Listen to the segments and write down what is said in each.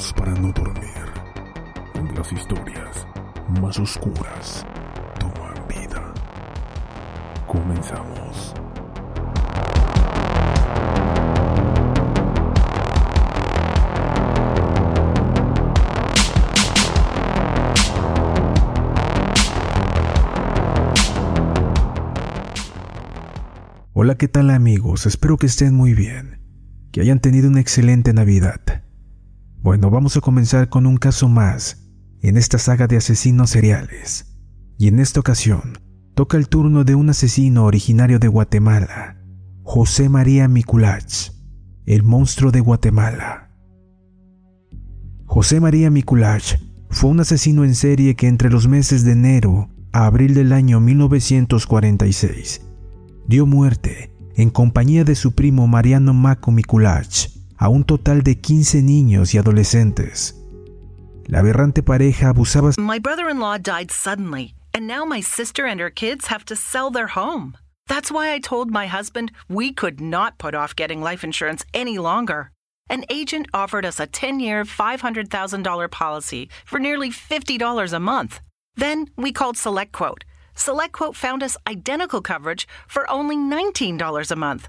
Para no dormir, las historias más oscuras toman vida. Comenzamos. Hola, ¿qué tal amigos? Espero que estén muy bien, que hayan tenido una excelente Navidad. Bueno, vamos a comenzar con un caso más en esta saga de asesinos seriales. Y en esta ocasión, toca el turno de un asesino originario de Guatemala, José María Miculach, el monstruo de Guatemala. José María Miculach fue un asesino en serie que entre los meses de enero a abril del año 1946 dio muerte en compañía de su primo Mariano Maco Miculach a un total de 15 niños y adolescentes. La aberrante pareja abusaba My brother in law died suddenly, and now my sister and her kids have to sell their home. That's why I told my husband we could not put off getting life insurance any longer. An agent offered us a 10 year, $500,000 policy for nearly $50 a month. Then we called SelectQuote. SelectQuote found us identical coverage for only $19 a month,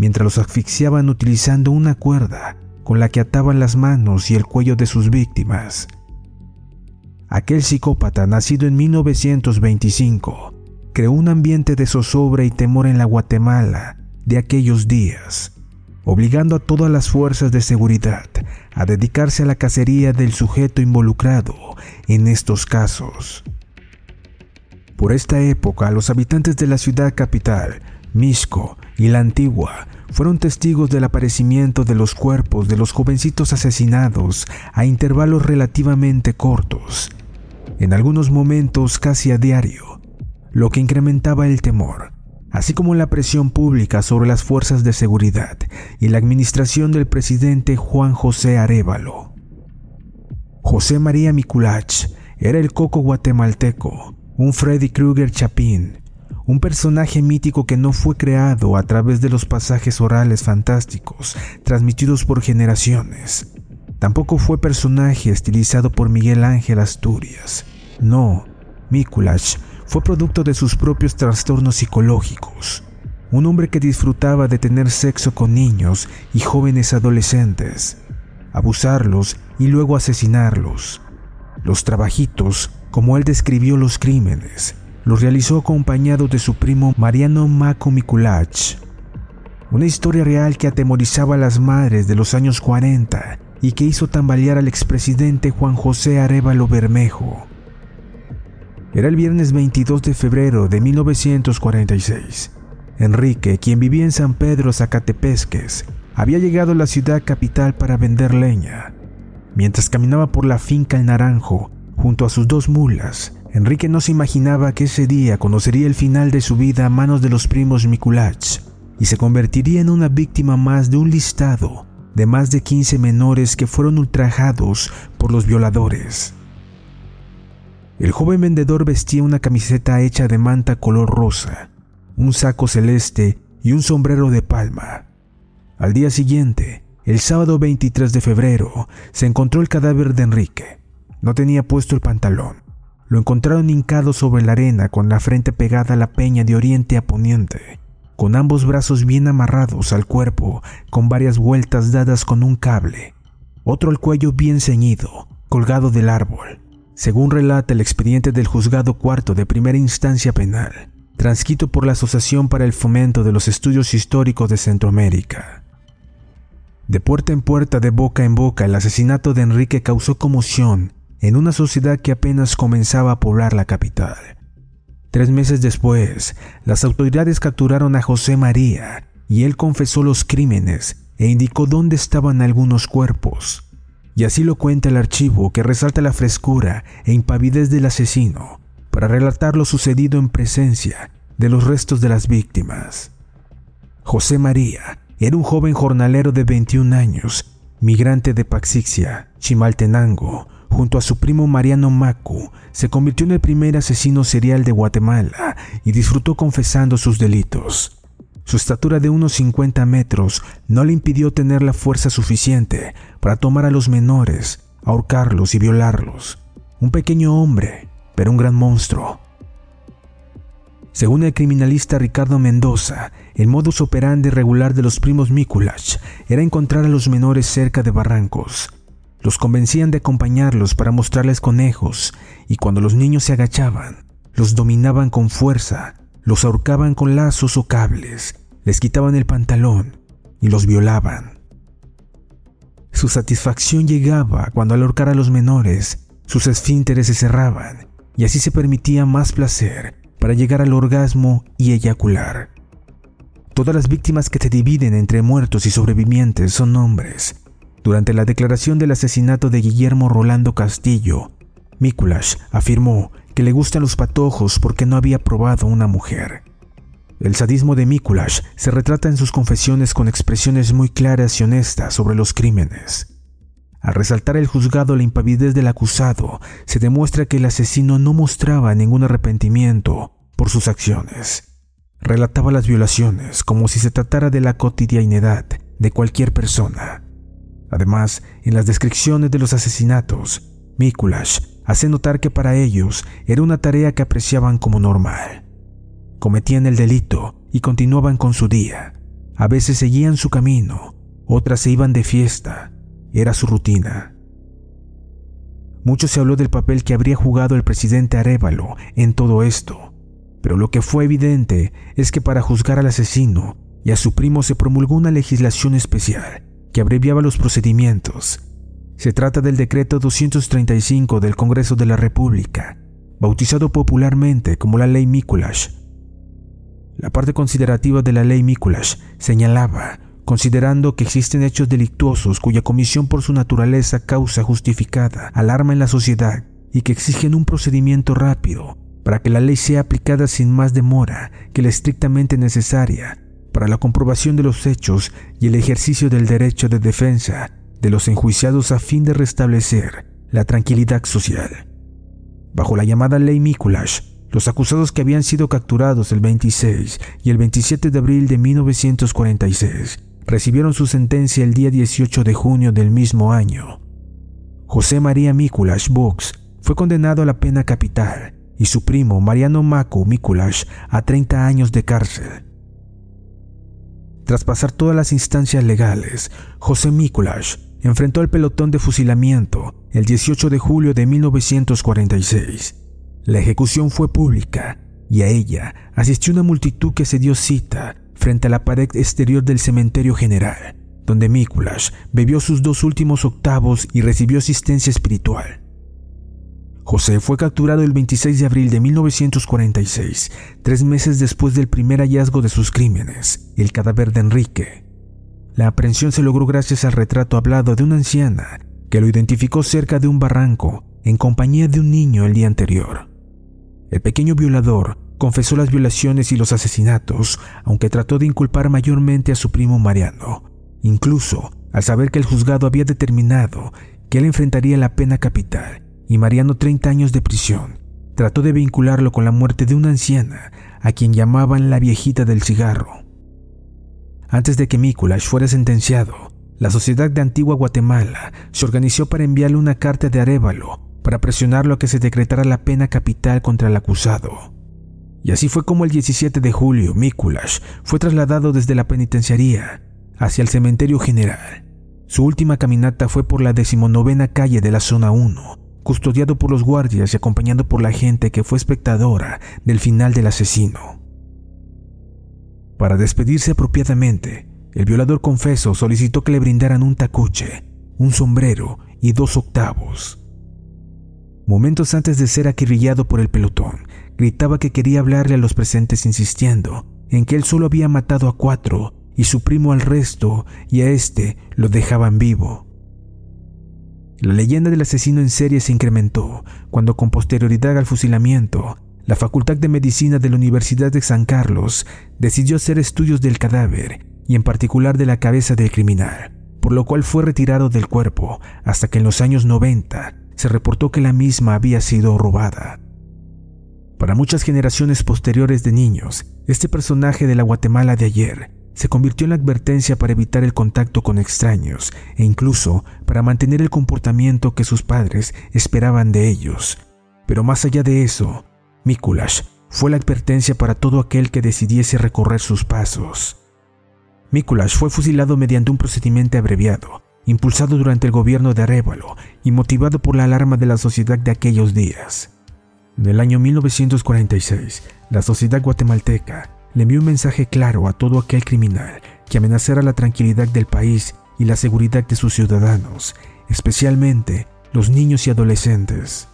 mientras los asfixiaban utilizando una cuerda con la que ataban las manos y el cuello de sus víctimas. Aquel psicópata, nacido en 1925, creó un ambiente de zozobra y temor en la Guatemala de aquellos días, obligando a todas las fuerzas de seguridad a dedicarse a la cacería del sujeto involucrado en estos casos. Por esta época, los habitantes de la ciudad capital, Misco y la Antigua, fueron testigos del aparecimiento de los cuerpos de los jovencitos asesinados a intervalos relativamente cortos, en algunos momentos casi a diario, lo que incrementaba el temor, así como la presión pública sobre las fuerzas de seguridad y la administración del presidente Juan José Arevalo. José María Miculach era el coco guatemalteco, un Freddy Krueger Chapín, un personaje mítico que no fue creado a través de los pasajes orales fantásticos transmitidos por generaciones, Tampoco fue personaje estilizado por Miguel Ángel Asturias. No, Mikuláš fue producto de sus propios trastornos psicológicos. Un hombre que disfrutaba de tener sexo con niños y jóvenes adolescentes, abusarlos y luego asesinarlos. Los trabajitos, como él describió los crímenes, los realizó acompañado de su primo Mariano Mako Mikuláš. Una historia real que atemorizaba a las madres de los años 40 y que hizo tambalear al expresidente Juan José Arevalo Bermejo. Era el viernes 22 de febrero de 1946. Enrique, quien vivía en San Pedro Zacatepesques, había llegado a la ciudad capital para vender leña. Mientras caminaba por la finca El Naranjo, junto a sus dos mulas, Enrique no se imaginaba que ese día conocería el final de su vida a manos de los primos Mikulach y se convertiría en una víctima más de un listado de más de 15 menores que fueron ultrajados por los violadores. El joven vendedor vestía una camiseta hecha de manta color rosa, un saco celeste y un sombrero de palma. Al día siguiente, el sábado 23 de febrero, se encontró el cadáver de Enrique. No tenía puesto el pantalón. Lo encontraron hincado sobre la arena con la frente pegada a la peña de oriente a poniente, con ambos brazos bien amarrados al cuerpo, con varias vueltas dadas con un cable, otro al cuello bien ceñido, colgado del árbol, según relata el expediente del juzgado cuarto de primera instancia penal, transcrito por la Asociación para el Fomento de los Estudios Históricos de Centroamérica. De puerta en puerta, de boca en boca, el asesinato de Enrique causó conmoción en una sociedad que apenas comenzaba a poblar la capital. Tres meses después, las autoridades capturaron a José María y él confesó los crímenes e indicó dónde estaban algunos cuerpos. Y así lo cuenta el archivo que resalta la frescura e impavidez del asesino para relatar lo sucedido en presencia de los restos de las víctimas. José María era un joven jornalero de 21 años, migrante de Paxixia, Chimaltenango, junto a su primo Mariano Macu, se convirtió en el primer asesino serial de Guatemala y disfrutó confesando sus delitos. Su estatura de unos 50 metros no le impidió tener la fuerza suficiente para tomar a los menores, ahorcarlos y violarlos. Un pequeño hombre, pero un gran monstruo. Según el criminalista Ricardo Mendoza, el modus operandi regular de los primos Mikuláš era encontrar a los menores cerca de barrancos, los convencían de acompañarlos para mostrarles conejos y cuando los niños se agachaban, los dominaban con fuerza, los ahorcaban con lazos o cables, les quitaban el pantalón y los violaban. Su satisfacción llegaba cuando al ahorcar a los menores, sus esfínteres se cerraban y así se permitía más placer para llegar al orgasmo y eyacular. Todas las víctimas que se dividen entre muertos y sobrevivientes son hombres, durante la declaración del asesinato de Guillermo Rolando Castillo, Mikuláš afirmó que le gustan los patojos porque no había probado una mujer. El sadismo de Mikuláš se retrata en sus confesiones con expresiones muy claras y honestas sobre los crímenes. Al resaltar el juzgado la impavidez del acusado, se demuestra que el asesino no mostraba ningún arrepentimiento por sus acciones. Relataba las violaciones como si se tratara de la cotidianidad de cualquier persona. Además, en las descripciones de los asesinatos, Mikuláš hace notar que para ellos era una tarea que apreciaban como normal. Cometían el delito y continuaban con su día. A veces seguían su camino, otras se iban de fiesta. Era su rutina. Mucho se habló del papel que habría jugado el presidente Arevalo en todo esto, pero lo que fue evidente es que para juzgar al asesino y a su primo se promulgó una legislación especial que abreviaba los procedimientos. Se trata del decreto 235 del Congreso de la República, bautizado popularmente como la Ley Mikuláš. La parte considerativa de la Ley Mikuláš señalaba, considerando que existen hechos delictuosos cuya comisión por su naturaleza causa justificada alarma en la sociedad y que exigen un procedimiento rápido para que la ley sea aplicada sin más demora que la estrictamente necesaria para la comprobación de los hechos y el ejercicio del derecho de defensa de los enjuiciados a fin de restablecer la tranquilidad social. Bajo la llamada ley Mikuláš, los acusados que habían sido capturados el 26 y el 27 de abril de 1946 recibieron su sentencia el día 18 de junio del mismo año, José María Mikulash Bux fue condenado a la pena capital y su primo Mariano Mako Mikulash a 30 años de cárcel. Tras pasar todas las instancias legales, José Mikulash enfrentó al pelotón de fusilamiento el 18 de julio de 1946. La ejecución fue pública y a ella asistió una multitud que se dio cita frente a la pared exterior del cementerio general, donde Mikulash bebió sus dos últimos octavos y recibió asistencia espiritual. José fue capturado el 26 de abril de 1946, tres meses después del primer hallazgo de sus crímenes, el cadáver de Enrique. La aprehensión se logró gracias al retrato hablado de una anciana que lo identificó cerca de un barranco en compañía de un niño el día anterior. El pequeño violador confesó las violaciones y los asesinatos, aunque trató de inculpar mayormente a su primo Mariano, incluso al saber que el juzgado había determinado que él enfrentaría la pena capital y Mariano 30 años de prisión. Trató de vincularlo con la muerte de una anciana a quien llamaban la viejita del cigarro. Antes de que Mikulash fuera sentenciado, la Sociedad de Antigua Guatemala se organizó para enviarle una carta de Arevalo para presionarlo a que se decretara la pena capital contra el acusado. Y así fue como el 17 de julio Mikulash fue trasladado desde la penitenciaría hacia el cementerio general. Su última caminata fue por la decimonovena calle de la zona 1, custodiado por los guardias y acompañado por la gente que fue espectadora del final del asesino. Para despedirse apropiadamente, el violador confeso solicitó que le brindaran un tacuche, un sombrero y dos octavos. Momentos antes de ser acribillado por el pelotón, gritaba que quería hablarle a los presentes insistiendo en que él solo había matado a cuatro y su primo al resto y a este lo dejaban vivo. La leyenda del asesino en serie se incrementó cuando con posterioridad al fusilamiento, la Facultad de Medicina de la Universidad de San Carlos decidió hacer estudios del cadáver y en particular de la cabeza del criminal, por lo cual fue retirado del cuerpo hasta que en los años 90 se reportó que la misma había sido robada. Para muchas generaciones posteriores de niños, este personaje de la Guatemala de ayer se convirtió en la advertencia para evitar el contacto con extraños e incluso para mantener el comportamiento que sus padres esperaban de ellos. Pero más allá de eso, Mikulash fue la advertencia para todo aquel que decidiese recorrer sus pasos. Mikulash fue fusilado mediante un procedimiento abreviado, impulsado durante el gobierno de Arévalo y motivado por la alarma de la sociedad de aquellos días. En el año 1946, la sociedad guatemalteca le envió un mensaje claro a todo aquel criminal que amenazara la tranquilidad del país y la seguridad de sus ciudadanos, especialmente los niños y adolescentes.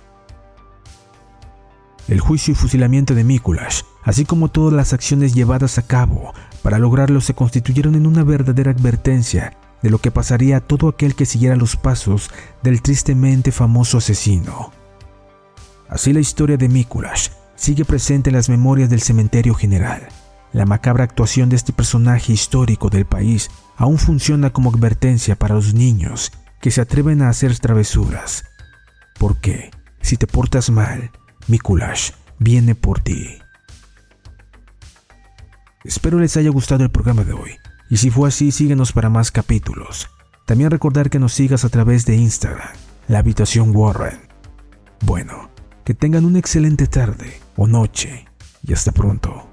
El juicio y fusilamiento de Mikulash, así como todas las acciones llevadas a cabo para lograrlo, se constituyeron en una verdadera advertencia de lo que pasaría a todo aquel que siguiera los pasos del tristemente famoso asesino. Así la historia de Mikulash sigue presente en las memorias del cementerio general. La macabra actuación de este personaje histórico del país aún funciona como advertencia para los niños que se atreven a hacer travesuras. Porque, si te portas mal, Mikulash viene por ti. Espero les haya gustado el programa de hoy, y si fue así, síguenos para más capítulos. También recordar que nos sigas a través de Instagram, la habitación Warren. Bueno, que tengan una excelente tarde o noche y hasta pronto.